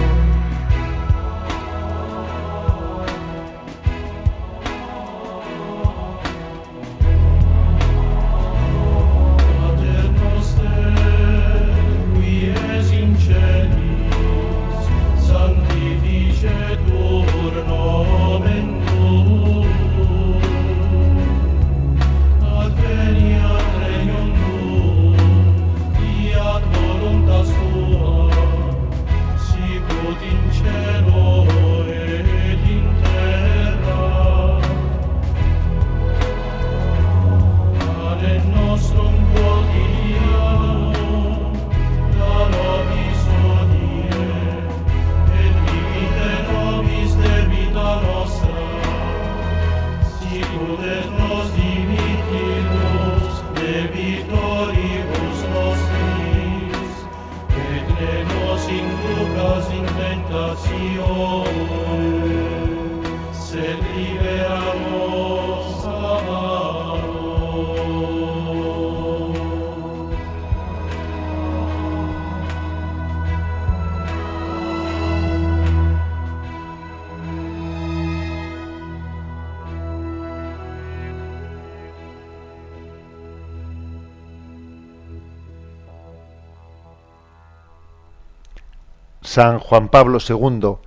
San Juan Pablo II,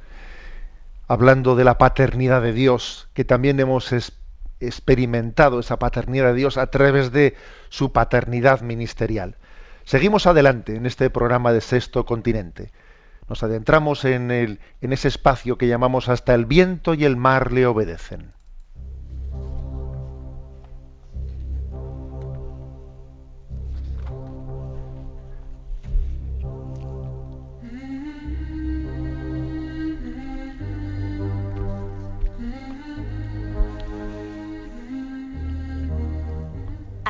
hablando de la paternidad de Dios, que también hemos experimentado esa paternidad de Dios a través de su paternidad ministerial. Seguimos adelante en este programa de Sexto Continente. Nos adentramos en, el- en ese espacio que llamamos hasta el viento y el mar le obedecen.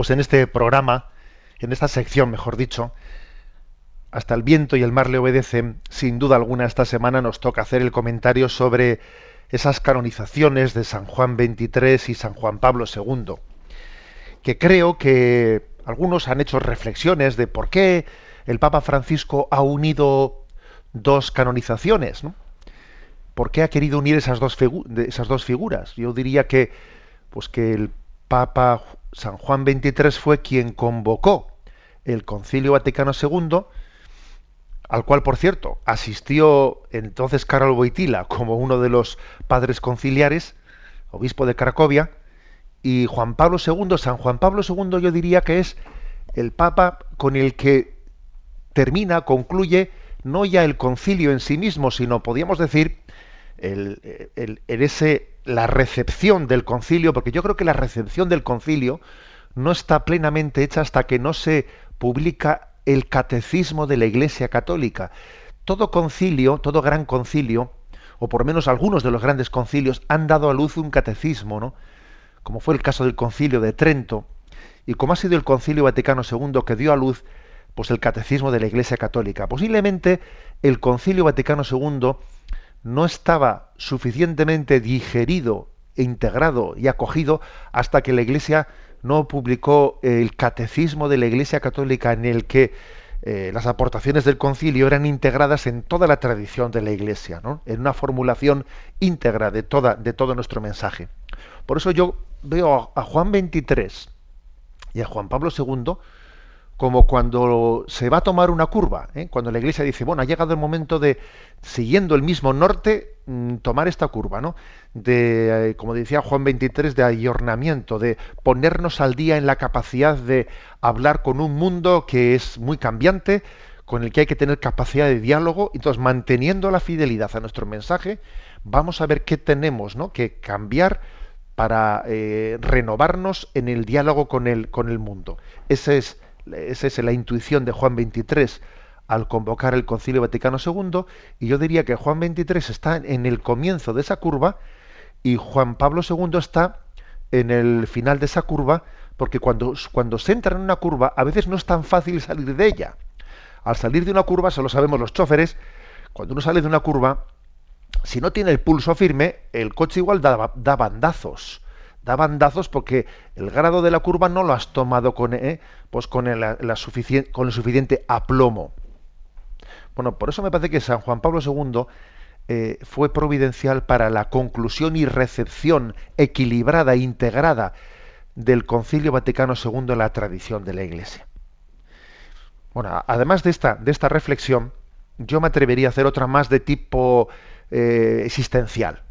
Pues en este programa, en esta sección, mejor dicho, hasta el viento y el mar le obedecen, sin duda alguna esta semana nos toca hacer el comentario sobre esas canonizaciones de San Juan XXIII y San Juan Pablo II, que creo que algunos han hecho reflexiones de por qué el Papa Francisco ha unido dos canonizaciones, ¿no? ¿Por qué ha querido unir esas dos, esas dos figuras? Yo diría que, pues que el Papa San Juan XXIII fue quien convocó el Concilio Vaticano II, al cual, por cierto, asistió entonces Karol Wojtyla como uno de los padres conciliares, obispo de Cracovia, y Juan Pablo II, San Juan Pablo II yo diría que es el Papa con el que termina, concluye, no ya el concilio en sí mismo, sino podríamos decir el, el ese, la recepción del concilio, porque yo creo que la recepción del concilio no está plenamente hecha hasta que no se publica el catecismo de la Iglesia Católica. Todo concilio, todo gran concilio, o por lo menos algunos de los grandes concilios, han dado a luz un catecismo, ¿no? Como fue el caso del concilio de Trento, y como ha sido el concilio Vaticano II que dio a luz pues el catecismo de la Iglesia Católica. Posiblemente el concilio Vaticano II no estaba suficientemente digerido, e integrado y acogido hasta que la Iglesia no publicó el catecismo de la Iglesia Católica en el que eh, las aportaciones del concilio eran integradas en toda la tradición de la Iglesia, en una formulación íntegra de, toda, de todo nuestro mensaje. Por eso yo veo a Juan 23 y a Juan Pablo II como cuando se va a tomar una curva, ¿eh? cuando la iglesia dice, bueno, ha llegado el momento de, siguiendo el mismo norte, mm, tomar esta curva, ¿no? De, eh, como decía Juan 23, de ayornamiento, de ponernos al día en la capacidad de hablar con un mundo que es muy cambiante, con el que hay que tener capacidad de diálogo, entonces manteniendo la fidelidad a nuestro mensaje, vamos a ver qué tenemos ¿no? que cambiar para eh, renovarnos en el diálogo con el, con el mundo. Ese es esa es la intuición de Juan 23 al convocar el Concilio Vaticano II, y yo diría que Juan 23 está en el comienzo de esa curva y Juan Pablo II está en el final de esa curva, porque cuando, se entra en una curva a veces no es tan fácil salir de ella. Al salir de una curva, solo sabemos los choferes, cuando uno sale de una curva, si no tiene el pulso firme, el coche igual da bandazos da bandazos porque el grado de la curva no lo has tomado con, eh, pues con, el, la con el suficiente aplomo. Bueno, por eso me parece que San Juan Pablo II eh, fue providencial para la conclusión y recepción equilibrada e integrada del Concilio Vaticano II en la tradición de la Iglesia. Bueno, además de esta, de esta reflexión, yo me atrevería a hacer otra más de tipo eh, existencial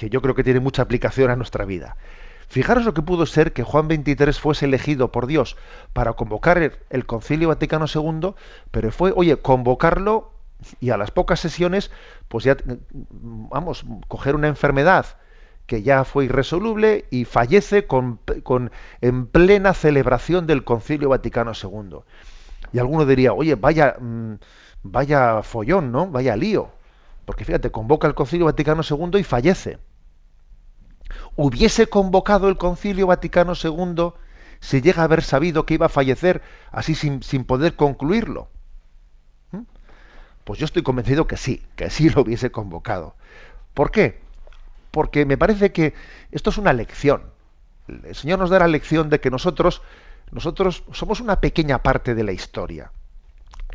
que yo creo que tiene mucha aplicación a nuestra vida. Fijaros lo que pudo ser que Juan XXIII fuese elegido por Dios para convocar el, Concilio Vaticano II, pero fue, oye, convocarlo y a las pocas sesiones, pues ya, vamos, coger una enfermedad que ya fue irresoluble y fallece con, en plena celebración del Concilio Vaticano II. Y alguno diría, oye, vaya, mm, vaya follón, ¿no? Vaya lío. Porque fíjate, convoca el Concilio Vaticano II y fallece hubiese convocado el Concilio Vaticano II si llega a haber sabido que iba a fallecer así sin, poder concluirlo? ¿Mm? Pues yo estoy convencido que sí, que sí lo hubiese convocado. ¿Por qué? Porque me parece que esto es una lección. El Señor nos da la lección de que nosotros, nosotros somos una pequeña parte de la historia.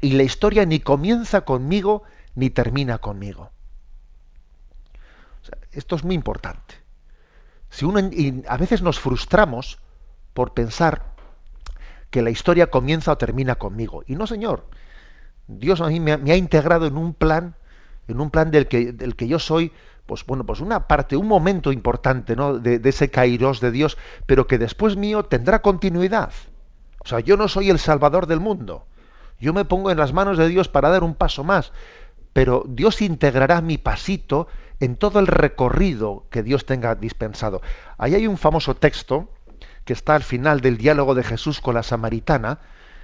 Y la historia ni comienza conmigo ni termina conmigo. esto es muy importante. Si uno, y a veces nos frustramos por pensar que la historia comienza o termina conmigo. Y no, Señor. Dios a mí me ha, integrado en un plan, en un plan del que, del que yo soy, pues bueno, pues una parte, un momento importante, ¿no? De, de ese kairos de Dios, pero que después mío tendrá continuidad. O sea, yo no soy el salvador del mundo. Yo me pongo en las manos de Dios para dar un paso más, pero Dios integrará mi pasito en todo el recorrido que Dios tenga dispensado. Ahí hay un famoso texto que está al final del diálogo de Jesús con la samaritana,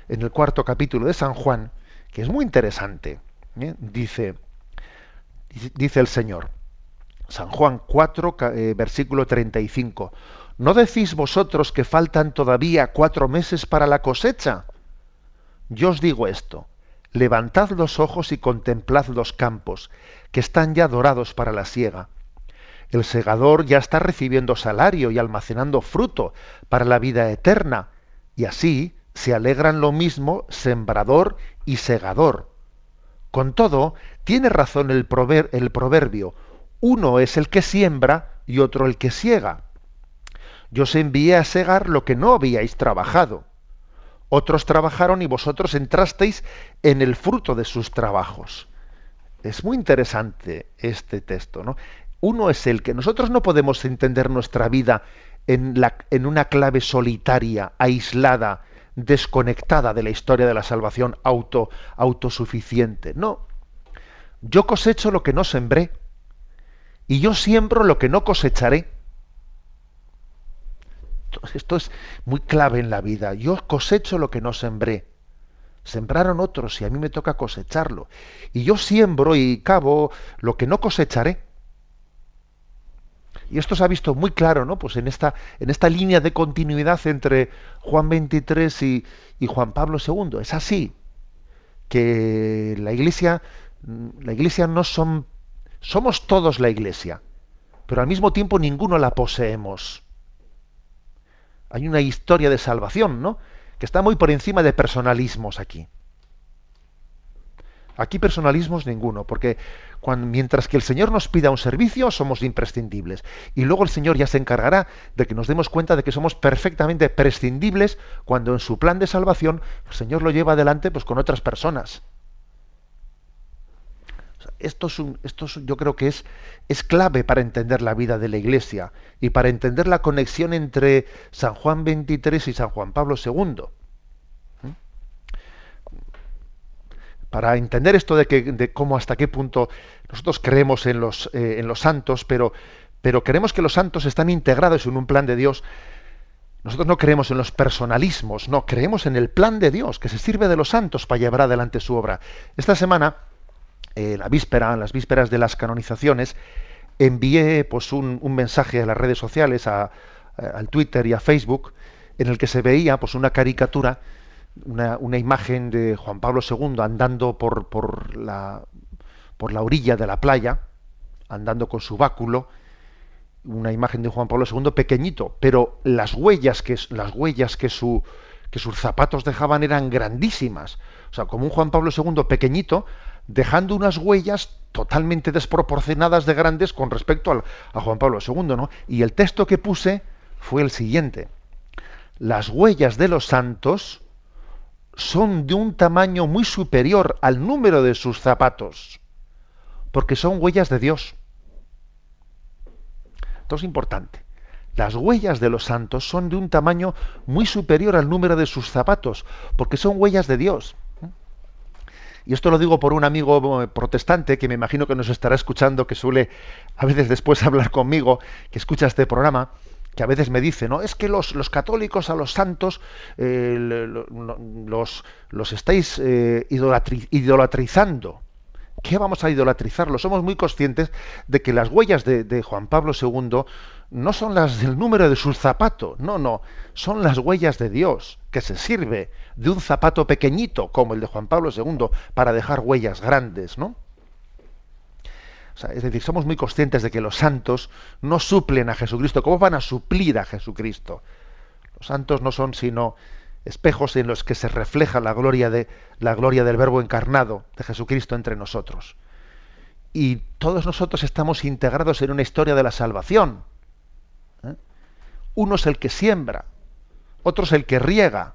en el cuarto capítulo de San Juan, que es muy interesante. ¿eh? Dice, dice el Señor, San Juan 4, eh, versículo 35, ¿no decís vosotros que faltan todavía cuatro meses para la cosecha? Yo os digo esto, levantad los ojos y contemplad los campos, que están ya dorados para la siega. El segador ya está recibiendo salario y almacenando fruto para la vida eterna, y así se alegran lo mismo sembrador y segador. Con todo, tiene razón el, proverbio, uno es el que siembra y otro el que siega. Yo os envié a segar lo que no habíais trabajado. Otros trabajaron y vosotros entrasteis en el fruto de sus trabajos. Es muy interesante este texto, ¿no? Uno es el que nosotros no podemos entender nuestra vida en, la, en una clave solitaria, aislada, desconectada de la historia de la salvación, auto, autosuficiente. No. Yo cosecho lo que no sembré y yo siembro lo que no cosecharé. Esto es muy clave en la vida. Yo cosecho lo que no sembré. Sembraron otros y a mí me toca cosecharlo. Y yo siembro y cavo lo que no cosecharé. Y esto se ha visto muy claro, ¿no? Pues en esta, en esta línea de continuidad entre Juan 23 y, y Juan Pablo II. Es así que la iglesia, la iglesia no son Somos todos la Iglesia, pero al mismo tiempo ninguno la poseemos. Hay una historia de salvación, ¿no? Que está muy por encima de personalismos aquí. Aquí personalismos ninguno, porque mientras que el Señor nos pida un servicio, somos imprescindibles. Y luego el Señor ya se encargará de que nos demos cuenta de que somos perfectamente prescindibles cuando en su plan de salvación el Señor lo lleva adelante pues, con otras personas. Esto, es esto yo creo que es, es clave para entender la vida de la Iglesia y para entender la conexión entre San Juan XXIII y San Juan Pablo II. para entender esto de, que, de cómo hasta qué punto nosotros creemos en los, eh, en los santos, pero, pero creemos que los santos están integrados en un plan de Dios. Nosotros no creemos en los personalismos, no, creemos en el plan de Dios, que se sirve de los santos para llevar adelante su obra. Esta semana, eh, la víspera, las vísperas de las canonizaciones, envié pues, un, mensaje a las redes sociales, a, al Twitter y a Facebook, en el que se veía pues, una caricatura una, imagen de Juan Pablo II andando por, por, la, por la orilla de la playa, andando con su báculo, una imagen de Juan Pablo II pequeñito, pero las huellas que, las huellas que, su, que sus zapatos dejaban eran grandísimas. O sea, como un Juan Pablo II pequeñito, dejando unas huellas totalmente desproporcionadas de grandes con respecto al, a Juan Pablo II, ¿no? Y el texto que puse fue el siguiente. Las huellas de los santos son de un tamaño muy superior al número de sus zapatos, porque son huellas de Dios. Esto es importante. Las huellas de los santos son de un tamaño muy superior al número de sus zapatos, porque son huellas de Dios. Y esto lo digo por un amigo protestante que me imagino que nos estará escuchando, que suele a veces después hablar conmigo, que escucha este programa, que a veces me dice, ¿no? Es que los, los católicos a los santos eh, los, los estáis eh, idolatrizando. ¿Qué vamos a idolatrizarlo? Somos muy conscientes de que las huellas de, Juan Pablo II no son las del número de sus zapatos, no, no, son las huellas de Dios, que se sirve de un zapato pequeñito como el de Juan Pablo II para dejar huellas grandes, ¿no? es decir, somos muy conscientes de que los santos no suplen a Jesucristo. ¿Cómo van a suplir a Jesucristo? Los santos no son sino espejos en los que se refleja la gloria, de, la gloria del Verbo encarnado de Jesucristo entre nosotros. Y todos nosotros estamos integrados en una historia de la salvación. ¿eh? Uno es el que siembra, otro es el que riega,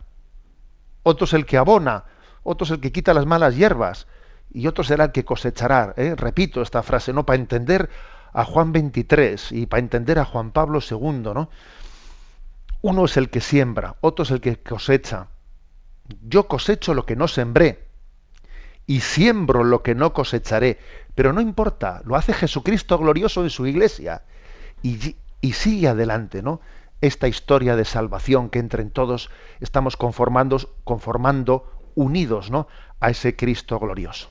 otro es el que abona, otro es el que quita las malas hierbas, y otro será el que cosechará. ¿eh? Repito esta frase, ¿no? Para entender a Juan 23 y para entender a Juan Pablo II, ¿no? Uno es el que siembra, otro es el que cosecha. Yo cosecho lo que no sembré y siembro lo que no cosecharé. Pero no importa, lo hace Jesucristo glorioso en su iglesia. Y, sigue adelante, ¿no? Esta historia de salvación que entre todos estamos conformando, conformando unidos, ¿no? A ese Cristo glorioso.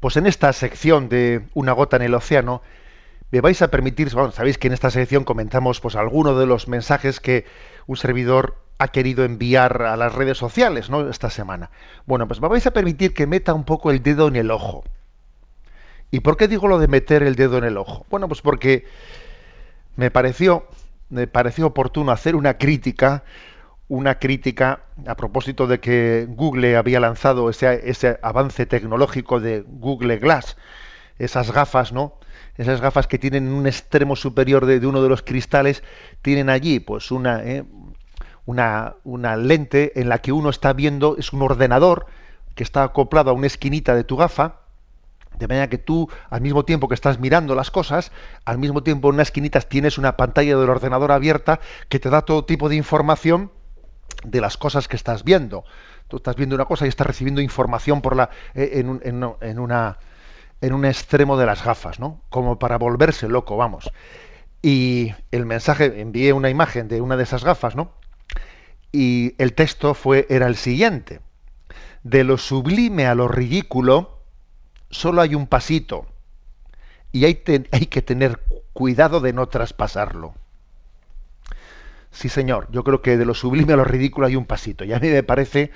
Pues en esta sección de Una gota en el océano, me vais a permitir, bueno, sabéis que en esta sección comentamos pues algunos de los mensajes que un servidor ha querido enviar a las redes sociales, ¿no? Esta semana. Bueno, pues me vais a permitir que meta un poco el dedo en el ojo. ¿Y por qué digo lo de meter el dedo en el ojo? Bueno, pues porque me pareció, me pareció oportuno hacer una crítica una crítica a propósito de que Google había lanzado ese, ese, avance tecnológico de Google Glass, esas gafas, ¿no? Esas gafas que tienen un extremo superior de, uno de los cristales, tienen allí pues una, ¿eh? una, una lente en la que uno está viendo, es un ordenador que está acoplado a una esquinita de tu gafa, De manera que tú, al mismo tiempo que estás mirando las cosas, al mismo tiempo en una esquinita tienes una pantalla del ordenador abierta que te da todo tipo de información de las cosas que estás viendo. Tú estás viendo una cosa y estás recibiendo información por la, eh, en, un, en, en un extremo de las gafas, ¿no? Como para volverse loco, vamos. Y el mensaje, envié una imagen de una de esas gafas, ¿no? Y el texto fue, era el siguiente. De lo sublime a lo ridículo, solo hay un pasito y hay, hay que tener cuidado de no traspasarlo. Sí, señor, yo creo que de lo sublime a lo ridículo hay un pasito. Y a mí me parece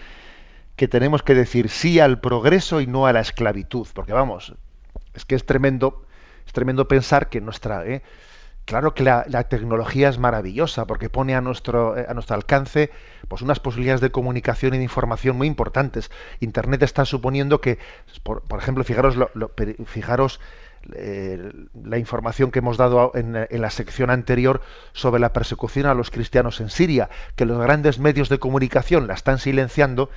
que tenemos que decir sí al progreso y no a la esclavitud. Porque vamos, es que es tremendo, es tremendo pensar que nuestra, ¿eh? Claro que la, tecnología es maravillosa porque pone a nuestro, eh, a nuestro alcance pues unas posibilidades de comunicación y de información muy importantes. Internet está suponiendo que, por, ejemplo, fijaros, fijaros eh, la información que hemos dado en, la sección anterior sobre la persecución a los cristianos en Siria, que los grandes medios de comunicación la están silenciando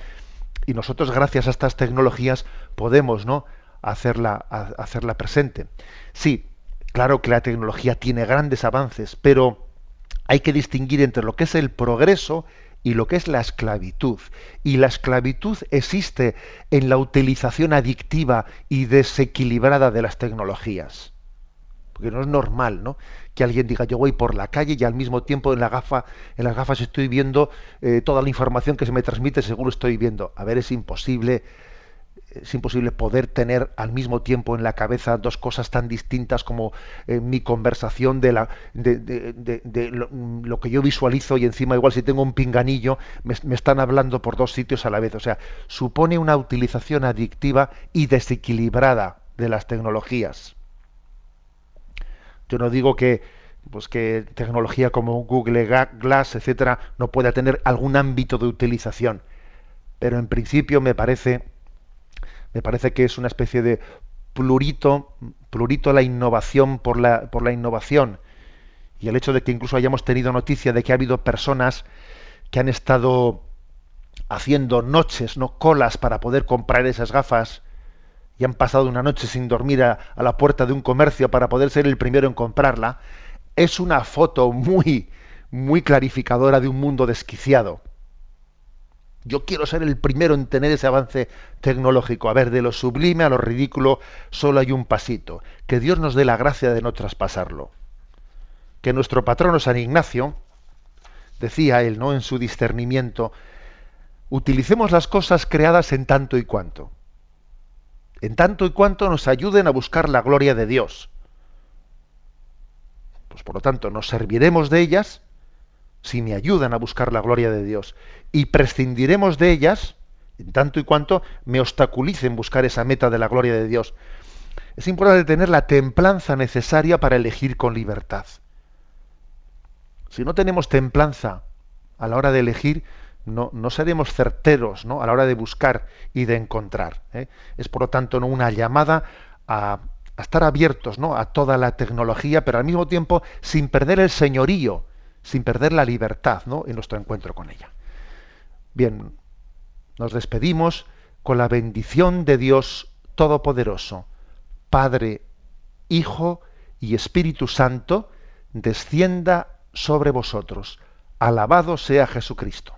y nosotros, gracias a estas tecnologías, podemos ¿no? hacerla, hacerla presente. Sí, Claro que la tecnología tiene grandes avances, pero hay que distinguir entre lo que es el progreso y lo que es la esclavitud. Y la esclavitud existe en la utilización adictiva y desequilibrada de las tecnologías. Porque no es normal, ¿no? Que alguien diga yo voy por la calle y al mismo tiempo en la gafa, en las gafas estoy viendo eh, toda la información que se me transmite, seguro estoy viendo. A ver, es imposible es imposible poder tener al mismo tiempo en la cabeza dos cosas tan distintas como eh, mi conversación de, la, de, lo, que yo visualizo y encima igual si tengo un pinganillo me, están hablando por dos sitios a la vez. O sea, supone una utilización adictiva y desequilibrada de las tecnologías. Yo no digo que pues que tecnología como Google Glass, etcétera, no pueda tener algún ámbito de utilización, pero en principio me parece me parece que es una especie de plurito, plurito la innovación por la, por la innovación. Y el hecho de que incluso hayamos tenido noticia de que ha habido personas que han estado haciendo noches, no colas para poder comprar esas gafas y han pasado una noche sin dormir a, a, la puerta de un comercio para poder ser el primero en comprarla, es una foto muy, muy clarificadora de un mundo desquiciado. Yo quiero ser el primero en tener ese avance tecnológico. A ver, de lo sublime a lo ridículo solo hay un pasito. Que Dios nos dé la gracia de no traspasarlo. Que nuestro patrono San Ignacio, decía él, ¿no? En su discernimiento, utilicemos las cosas creadas en tanto y cuanto. En tanto y cuanto nos ayuden a buscar la gloria de Dios. Pues por lo tanto, nos serviremos de ellas si me ayudan a buscar la gloria de Dios y prescindiremos de ellas en tanto y cuanto me obstaculicen buscar esa meta de la gloria de Dios. Es importante tener la templanza necesaria para elegir con libertad. Si no tenemos templanza a la hora de elegir, no, no seremos certeros ¿no? a la hora de buscar y de encontrar. ¿eh? Es por lo tanto ¿no? una llamada a, a, estar abiertos ¿no? a toda la tecnología, pero al mismo tiempo sin perder el señorío, sin perder la libertad ¿no? en nuestro encuentro con ella. Bien, nos despedimos con la bendición de Dios Todopoderoso, Padre, Hijo y Espíritu Santo, descienda sobre vosotros. Alabado sea Jesucristo.